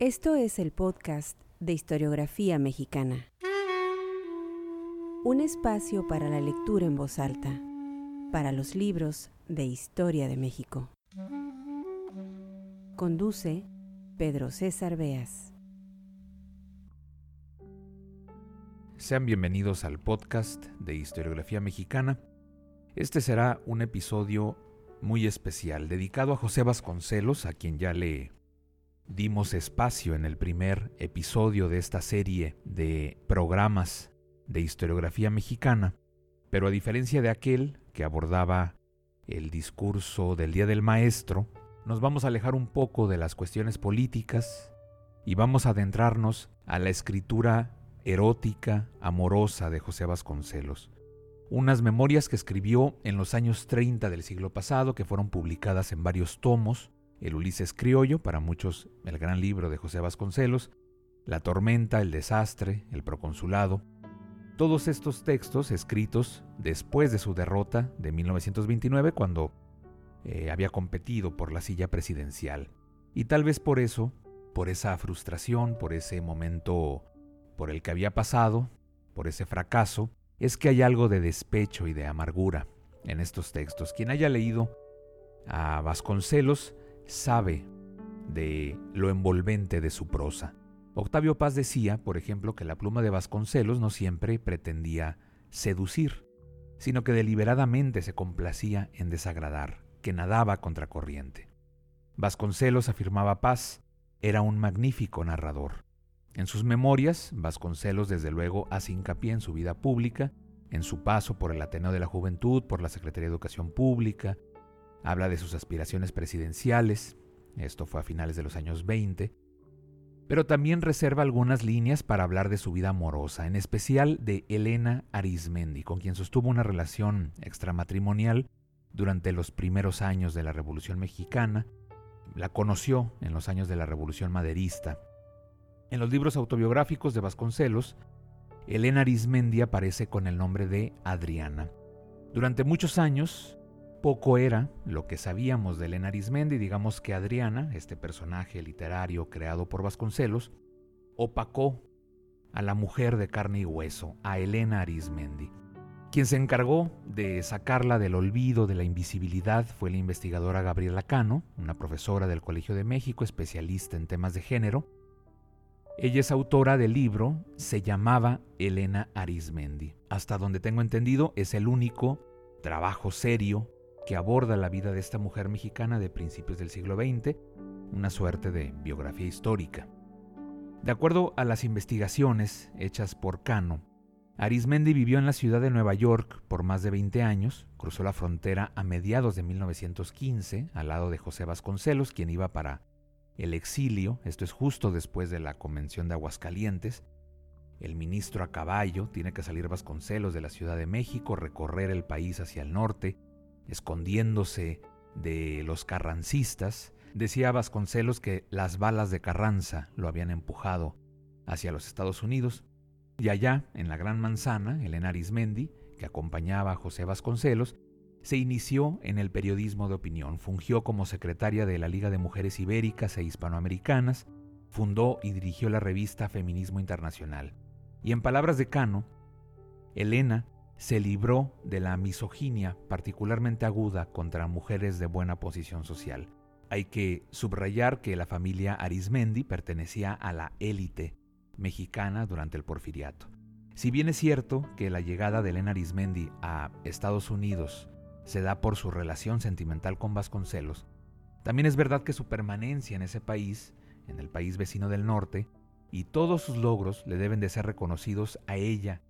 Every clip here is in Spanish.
Esto es el podcast de historiografía mexicana. Un espacio para la lectura en voz alta, para los libros de historia de México. Conduce Pedro César Beas. Sean bienvenidos al podcast de historiografía mexicana. Este será un episodio muy especial dedicado a José Vasconcelos, a quien ya le dimos espacio en el primer episodio de esta serie de programas de historiografía mexicana, pero a diferencia de aquel que abordaba el discurso del Día del Maestro, nos vamos a alejar un poco de las cuestiones políticas y vamos a adentrarnos a la escritura erótica, amorosa de José Vasconcelos. Unas memorias que escribió en los años 30 del siglo pasado, que fueron publicadas en varios tomos, el Ulises Criollo, para muchos el gran libro de José Vasconcelos, La tormenta, el desastre, el proconsulado. Todos estos textos escritos después de su derrota de 1929, cuando eh, había competido por la silla presidencial. Y tal vez por eso, por esa frustración, por ese momento por el que había pasado, por ese fracaso, es que hay algo de despecho y de amargura en estos textos. Quien haya leído a Vasconcelos sabe de lo envolvente de su prosa. Octavio Paz decía, por ejemplo, que la pluma de Vasconcelos no siempre pretendía seducir, sino que deliberadamente se complacía en desagradar, que nadaba contracorriente. Vasconcelos, afirmaba Paz, era un magnífico narrador. En sus memorias, Vasconcelos desde luego hace hincapié en su vida pública, en su paso por el Ateneo de la Juventud, por la Secretaría de Educación Pública, Habla de sus aspiraciones presidenciales, esto fue a finales de los años 20, pero también reserva algunas líneas para hablar de su vida amorosa, en especial de Elena Arismendi, con quien sostuvo una relación extramatrimonial durante los primeros años de la Revolución Mexicana. La conoció en los años de la Revolución Maderista. En los libros autobiográficos de Vasconcelos, Elena Arismendi aparece con el nombre de Adriana. Durante muchos años, poco era lo que sabíamos de Elena Arismendi, digamos que Adriana, este personaje literario creado por Vasconcelos, opacó a la mujer de carne y hueso, a Elena Arismendi. Quien se encargó de sacarla del olvido, de la invisibilidad, fue la investigadora Gabriela Cano, una profesora del Colegio de México, especialista en temas de género. Ella es autora del libro, se llamaba Elena Arismendi. Hasta donde tengo entendido, es el único trabajo serio que aborda la vida de esta mujer mexicana de principios del siglo XX, una suerte de biografía histórica. De acuerdo a las investigaciones hechas por Cano, Arismendi vivió en la ciudad de Nueva York por más de 20 años, cruzó la frontera a mediados de 1915 al lado de José Vasconcelos, quien iba para el exilio, esto es justo después de la Convención de Aguascalientes. El ministro a caballo tiene que salir Vasconcelos de la Ciudad de México, recorrer el país hacia el norte, escondiéndose de los carrancistas, decía Vasconcelos que las balas de Carranza lo habían empujado hacia los Estados Unidos, y allá, en la Gran Manzana, Elena Arismendi, que acompañaba a José Vasconcelos, se inició en el periodismo de opinión, fungió como secretaria de la Liga de Mujeres Ibéricas e Hispanoamericanas, fundó y dirigió la revista Feminismo Internacional. Y en palabras de Cano, Elena se libró de la misoginia particularmente aguda contra mujeres de buena posición social. Hay que subrayar que la familia Arismendi pertenecía a la élite mexicana durante el porfiriato. Si bien es cierto que la llegada de Elena Arismendi a Estados Unidos se da por su relación sentimental con Vasconcelos, también es verdad que su permanencia en ese país, en el país vecino del norte, y todos sus logros le deben de ser reconocidos a ella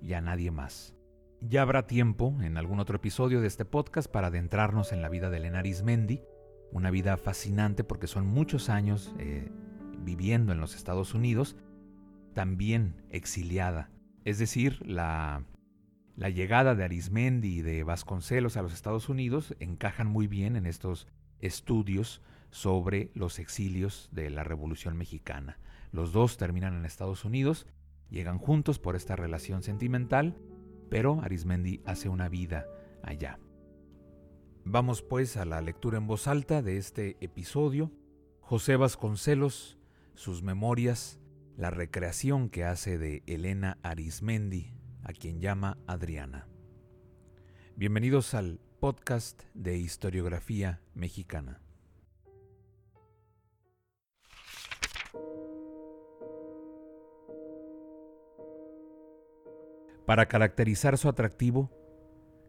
y a nadie más. Ya habrá tiempo en algún otro episodio de este podcast para adentrarnos en la vida de Elena Arismendi, una vida fascinante porque son muchos años eh, viviendo en los Estados Unidos, también exiliada. Es decir, la, llegada de Arismendi y de Vasconcelos a los Estados Unidos encajan muy bien en estos estudios sobre los exilios de la Revolución Mexicana. Los dos terminan en Estados Unidos, llegan juntos por esta relación sentimental pero Arismendi hace una vida allá. Vamos pues a la lectura en voz alta de este episodio. José Vasconcelos, sus memorias, la recreación que hace de Elena Arismendi, a quien llama Adriana. Bienvenidos al podcast de historiografía mexicana. Para caracterizar su atractivo,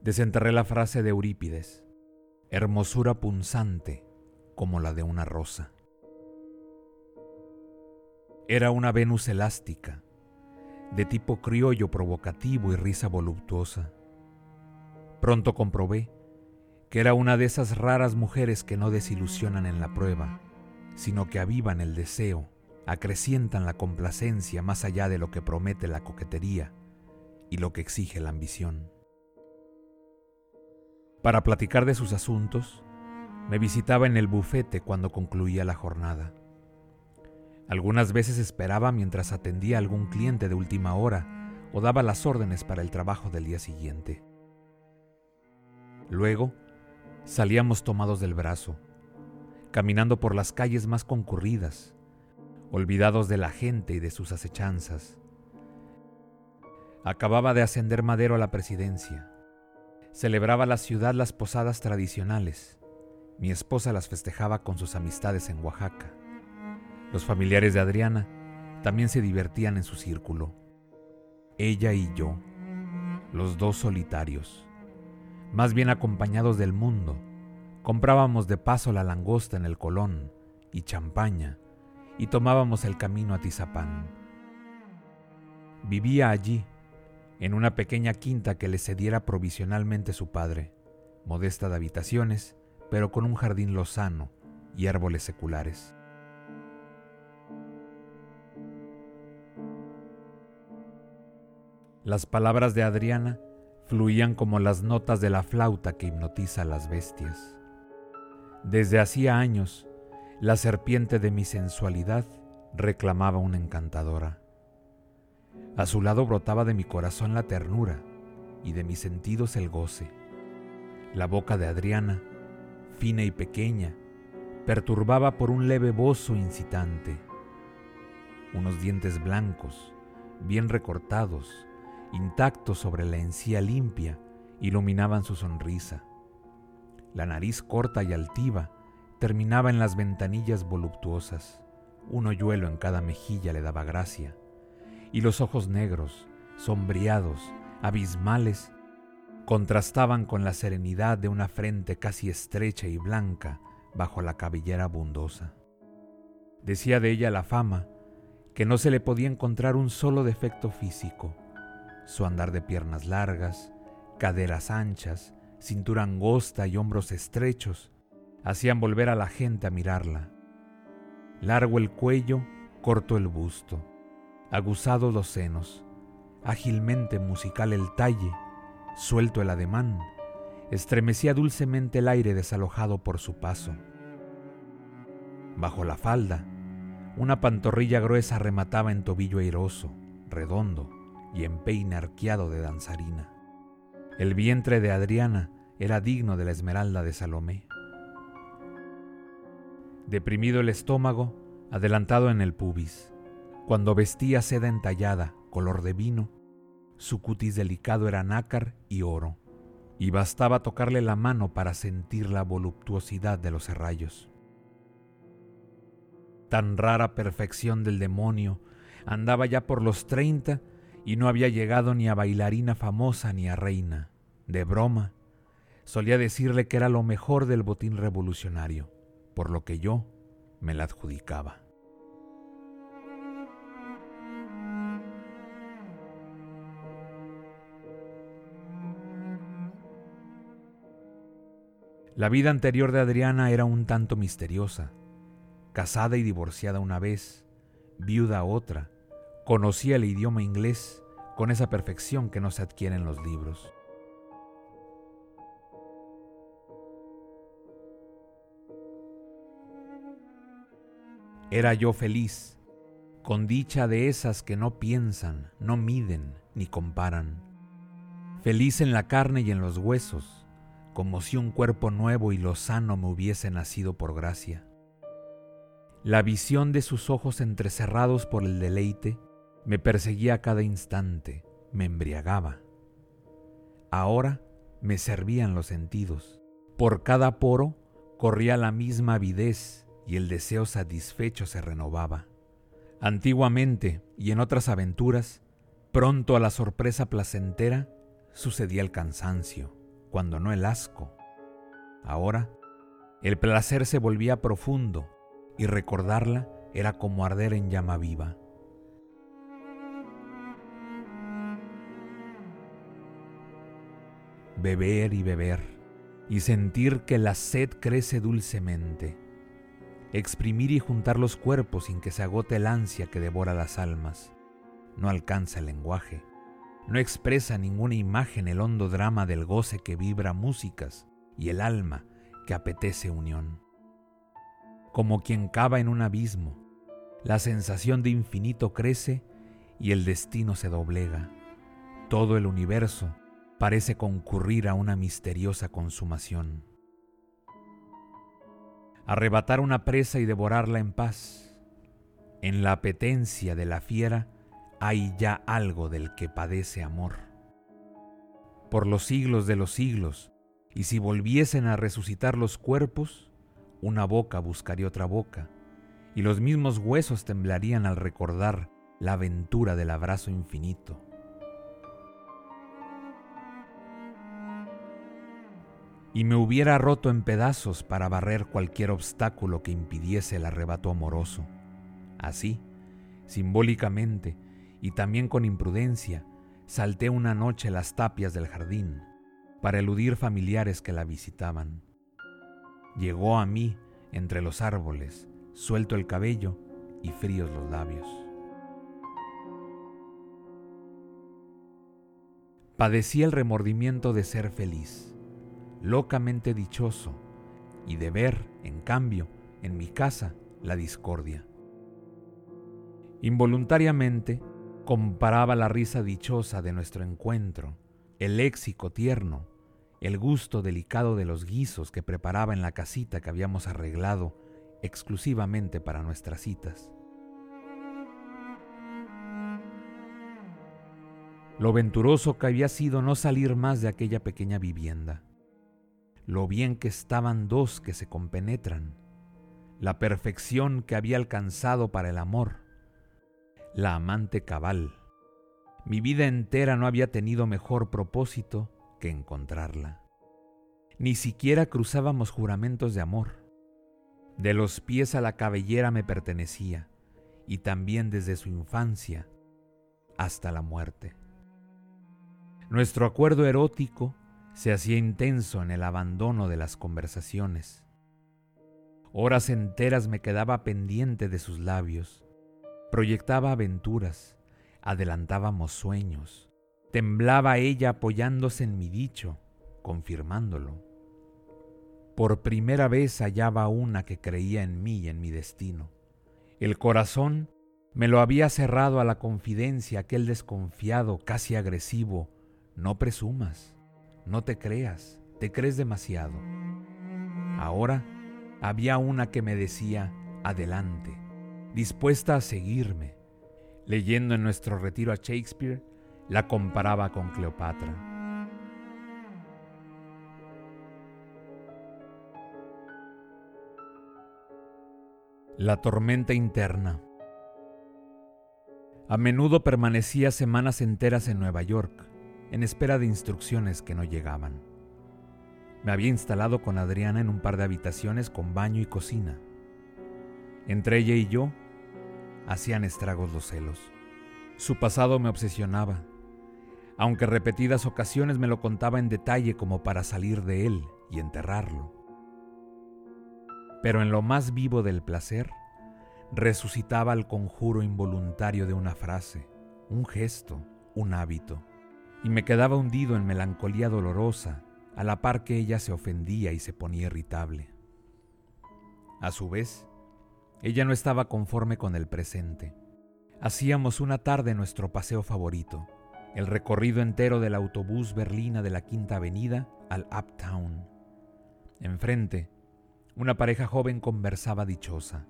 desenterré la frase de Eurípides, hermosura punzante como la de una rosa. Era una Venus elástica, de tipo criollo provocativo y risa voluptuosa. Pronto comprobé que era una de esas raras mujeres que no desilusionan en la prueba, sino que avivan el deseo, acrecientan la complacencia más allá de lo que promete la coquetería y lo que exige la ambición. Para platicar de sus asuntos, me visitaba en el bufete cuando concluía la jornada. Algunas veces esperaba mientras atendía a algún cliente de última hora o daba las órdenes para el trabajo del día siguiente. Luego, salíamos tomados del brazo, caminando por las calles más concurridas, olvidados de la gente y de sus acechanzas. Acababa de ascender Madero a la presidencia. Celebraba la ciudad las posadas tradicionales. Mi esposa las festejaba con sus amistades en Oaxaca. Los familiares de Adriana también se divertían en su círculo. Ella y yo, los dos solitarios, más bien acompañados del mundo, comprábamos de paso la langosta en el Colón y champaña y tomábamos el camino a Tizapán. Vivía allí, en una pequeña quinta que le cediera provisionalmente su padre, modesta de habitaciones, pero con un jardín lozano y árboles seculares. Las palabras de Adriana fluían como las notas de la flauta que hipnotiza a las bestias. Desde hacía años, la serpiente de mi sensualidad reclamaba una encantadora. A su lado brotaba de mi corazón la ternura y de mis sentidos el goce. La boca de Adriana, fina y pequeña, perturbaba por un leve bozo incitante. Unos dientes blancos, bien recortados, intactos sobre la encía limpia, iluminaban su sonrisa. La nariz corta y altiva terminaba en las ventanillas voluptuosas. Un hoyuelo en cada mejilla le daba gracia. Y los ojos negros, sombreados, abismales, contrastaban con la serenidad de una frente casi estrecha y blanca bajo la cabellera abundosa. Decía de ella la fama que no se le podía encontrar un solo defecto físico su andar de piernas largas, caderas anchas, cintura angosta y hombros estrechos hacían volver a la gente a mirarla. Largo el cuello, corto el busto, aguzados los senos, ágilmente musical el talle, suelto el ademán, estremecía dulcemente el aire desalojado por su paso. Bajo la falda, una pantorrilla gruesa remataba en tobillo airoso, redondo, y empeine arqueado de danzarina. El vientre de Adriana era digno de la esmeralda de Salomé. Deprimido el estómago, adelantado en el pubis, cuando vestía seda entallada, color de vino, su cutis delicado era nácar y oro, y bastaba tocarle la mano para sentir la voluptuosidad de los serrallos. Tan rara perfección del demonio andaba ya por los treinta y no había llegado ni a bailarina famosa ni a reina. De broma, solía decirle que era lo mejor del botín revolucionario, por lo que yo me la adjudicaba. La vida anterior de Adriana era un tanto misteriosa. Casada y divorciada una vez, viuda otra, Conocía el idioma inglés con esa perfección que no se adquiere en los libros. Era yo feliz, con dicha de esas que no piensan, no miden ni comparan. Feliz en la carne y en los huesos, como si un cuerpo nuevo y lozano me hubiese nacido por gracia. La visión de sus ojos entrecerrados por el deleite me perseguía a cada instante, me embriagaba. Ahora me servían los sentidos. Por cada poro corría la misma avidez y el deseo satisfecho se renovaba. Antiguamente y en otras aventuras, pronto a la sorpresa placentera sucedía el cansancio, cuando no el asco. Ahora, el placer se volvía profundo y recordarla era como arder en llama viva. Beber y beber, y sentir que la sed crece dulcemente. Exprimir y juntar los cuerpos sin que se agote el ansia que devora las almas. No alcanza el lenguaje, no expresa ninguna imagen el hondo drama del goce que vibra músicas y el alma que apetece unión. Como quien cava en un abismo, la sensación de infinito crece y el destino se doblega. Todo el universo parece concurrir a una misteriosa consumación. Arrebatar una presa y devorarla en paz. En la apetencia de la fiera hay ya algo del que padece amor. Por los siglos de los siglos, y si volviesen a resucitar los cuerpos, una boca buscaría otra boca, y los mismos huesos temblarían al recordar la aventura del abrazo infinito. Y me hubiera roto en pedazos para barrer cualquier obstáculo que impidiese el arrebato amoroso. Así, simbólicamente y también con imprudencia, salté una noche las tapias del jardín, para eludir familiares que la visitaban. Llegó a mí entre los árboles, suelto el cabello y fríos los labios. Padecí el remordimiento de ser feliz, locamente dichoso, y de ver, en cambio, en mi casa la discordia. Involuntariamente comparaba la risa dichosa de nuestro encuentro el léxico tierno, el gusto delicado de los guisos que preparaba en la casita que habíamos arreglado exclusivamente para nuestras citas. Lo venturoso que había sido no salir más de aquella pequeña vivienda. Lo bien que estaban dos que se compenetran. La perfección que había alcanzado para el amor. La amante cabal mi vida entera no había tenido mejor propósito que encontrarla. Ni siquiera cruzábamos juramentos de amor. De los pies a la cabellera me pertenecía, y también desde su infancia hasta la muerte. Nuestro acuerdo erótico se hacía intenso en el abandono de las conversaciones. Horas enteras me quedaba pendiente de sus labios, proyectaba aventuras, adelantábamos sueños. Temblaba ella apoyándose en mi dicho, confirmándolo. Por primera vez hallaba una que creía en mí y en mi destino. El corazón me lo había cerrado a la confidencia aquel desconfiado, casi agresivo. No presumas, no te creas, te crees demasiado. Ahora había una que me decía, adelante, dispuesta a seguirme, leyendo en nuestro retiro a Shakespeare, la comparaba con Cleopatra. La tormenta interna. A menudo permanecía semanas enteras en Nueva York, en espera de instrucciones que no llegaban. Me había instalado con Adriana en un par de habitaciones con baño y cocina. Entre ella y yo hacían estragos los celos. Su pasado me obsesionaba, aunque repetidas ocasiones me lo contaba en detalle como para salir de él y enterrarlo. Pero en lo más vivo del placer, resucitaba el conjuro involuntario de una frase, un gesto, un hábito, y me quedaba hundido en melancolía dolorosa, a la par que ella se ofendía y se ponía irritable. A su vez, ella no estaba conforme con el presente. Hacíamos una tarde nuestro paseo favorito, el recorrido entero del autobús berlina de la Quinta Avenida al Uptown. Enfrente, una pareja joven conversaba dichosa.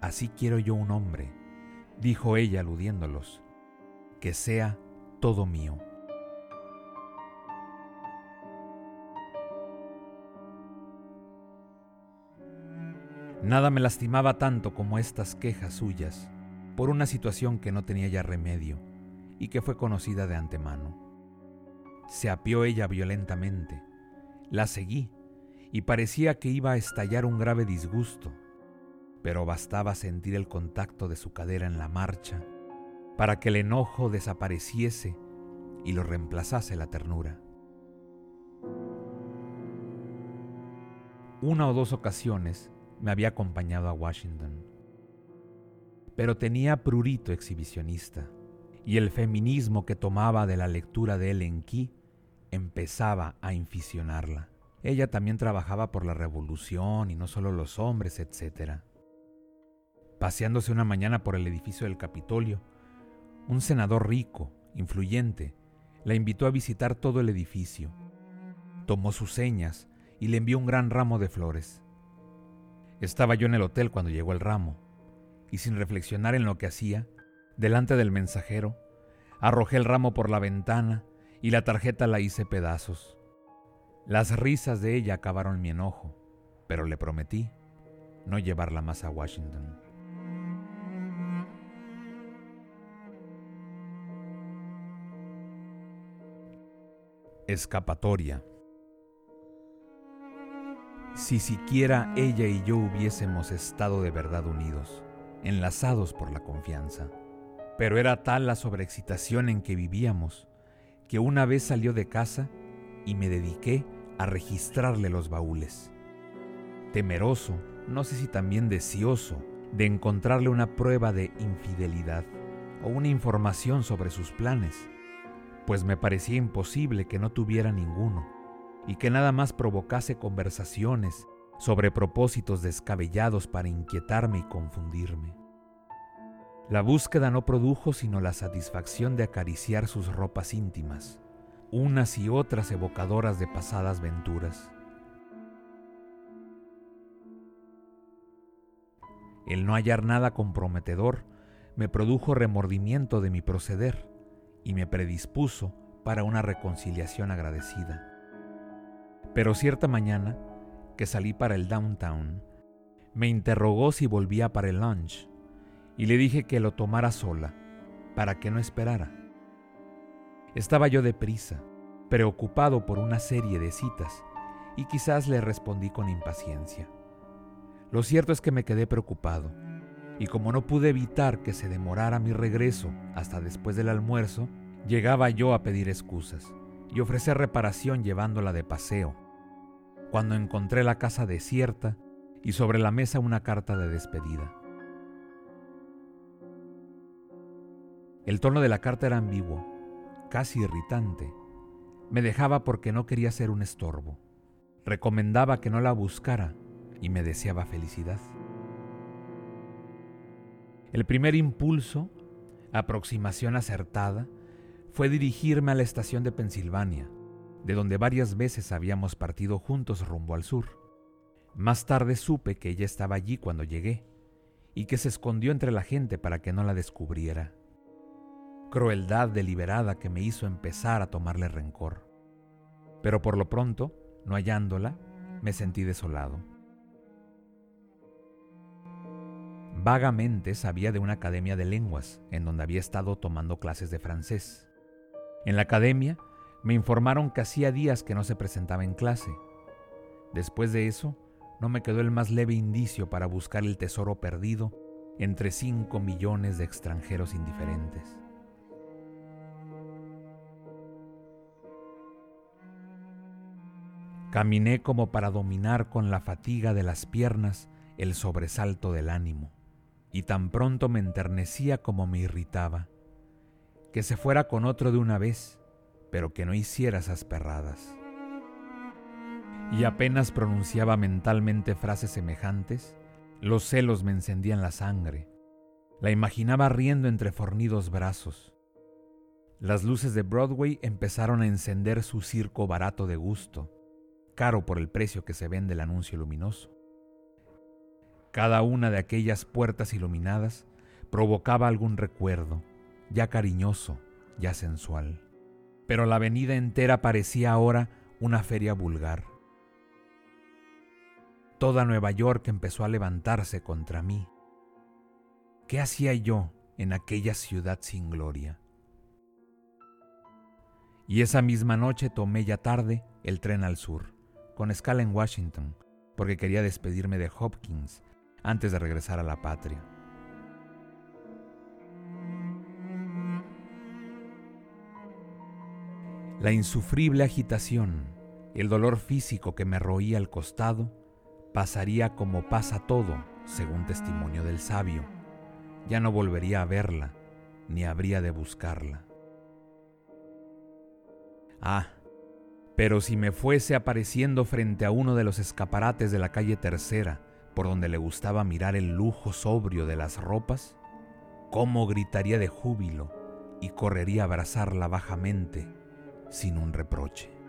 así quiero yo un hombre, dijo ella aludiéndolos, que sea todo mío. Nada me lastimaba tanto como estas quejas suyas por una situación que no tenía ya remedio y que fue conocida de antemano. Se apió ella violentamente. La seguí y parecía que iba a estallar un grave disgusto, pero bastaba sentir el contacto de su cadera en la marcha para que el enojo desapareciese y lo reemplazase la ternura. Una o dos ocasiones me había acompañado a Washington. Pero tenía prurito exhibicionista, y el feminismo que tomaba de la lectura de Ellen Key empezaba a inficionarla. Ella también trabajaba por la revolución y no solo los hombres, etc. Paseándose una mañana por el edificio del Capitolio, un senador rico, influyente, la invitó a visitar todo el edificio. Tomó sus señas y le envió un gran ramo de flores. Estaba yo en el hotel cuando llegó el ramo, y sin reflexionar en lo que hacía, delante del mensajero, arrojé el ramo por la ventana y la tarjeta la hice pedazos. Las risas de ella acabaron mi enojo, pero le prometí no llevarla más a Washington. Escapatoria. Si siquiera ella y yo hubiésemos estado de verdad unidos, enlazados por la confianza. Pero era tal la sobreexcitación en que vivíamos, que una vez salió de casa y me dediqué a registrarle los baúles. Temeroso, no sé si también deseoso, de encontrarle una prueba de infidelidad o una información sobre sus planes, pues me parecía imposible que no tuviera ninguno y que nada más provocase conversaciones sobre propósitos descabellados para inquietarme y confundirme. La búsqueda no produjo sino la satisfacción de acariciar sus ropas íntimas, unas y otras evocadoras de pasadas venturas. El no hallar nada comprometedor me produjo remordimiento de mi proceder y me predispuso para una reconciliación agradecida. Pero cierta mañana, que salí para el downtown, me interrogó si volvía para el lunch y le dije que lo tomara sola, para que no esperara. Estaba yo deprisa, preocupado por una serie de citas, y quizás le respondí con impaciencia. Lo cierto es que me quedé preocupado, y como no pude evitar que se demorara mi regreso hasta después del almuerzo, llegaba yo a pedir excusas y ofrecer reparación llevándola de paseo, cuando encontré la casa desierta y sobre la mesa una carta de despedida. El tono de la carta era ambiguo, casi irritante. Me dejaba porque no quería ser un estorbo. Recomendaba que no la buscara y me deseaba felicidad. El primer impulso, aproximación acertada, fue dirigirme a la estación de Pensilvania, de donde varias veces habíamos partido juntos rumbo al sur. Más tarde supe que ella estaba allí cuando llegué y que se escondió entre la gente para que no la descubriera. Crueldad deliberada que me hizo empezar a tomarle rencor. Pero por lo pronto, no hallándola, me sentí desolado. Vagamente sabía de una academia de lenguas en donde había estado tomando clases de francés. En la academia me informaron que hacía días que no se presentaba en clase. Después de eso, no me quedó el más leve indicio para buscar el tesoro perdido entre cinco millones de extranjeros indiferentes. Caminé como para dominar con la fatiga de las piernas el sobresalto del ánimo, y tan pronto me enternecía como me irritaba que se fuera con otro de una vez, pero que no hiciera esas perradas. Y apenas pronunciaba mentalmente frases semejantes, los celos me encendían la sangre. La imaginaba riendo entre fornidos brazos. Las luces de Broadway empezaron a encender su circo barato de gusto, caro por el precio que se vende el anuncio luminoso. Cada una de aquellas puertas iluminadas provocaba algún recuerdo, ya cariñoso, ya sensual. Pero la avenida entera parecía ahora una feria vulgar. Toda Nueva York empezó a levantarse contra mí. ¿Qué hacía yo en aquella ciudad sin gloria? Y esa misma noche tomé ya tarde el tren al sur, con escala en Washington, porque quería despedirme de Hopkins antes de regresar a la patria. La insufrible agitación, el dolor físico que me roía al costado, pasaría como pasa todo, según testimonio del sabio. Ya no volvería a verla, ni habría de buscarla. Ah, pero si me fuese apareciendo frente a uno de los escaparates de la calle Tercera, por donde le gustaba mirar el lujo sobrio de las ropas, cómo gritaría de júbilo y correría a abrazarla bajamente sin un reproche.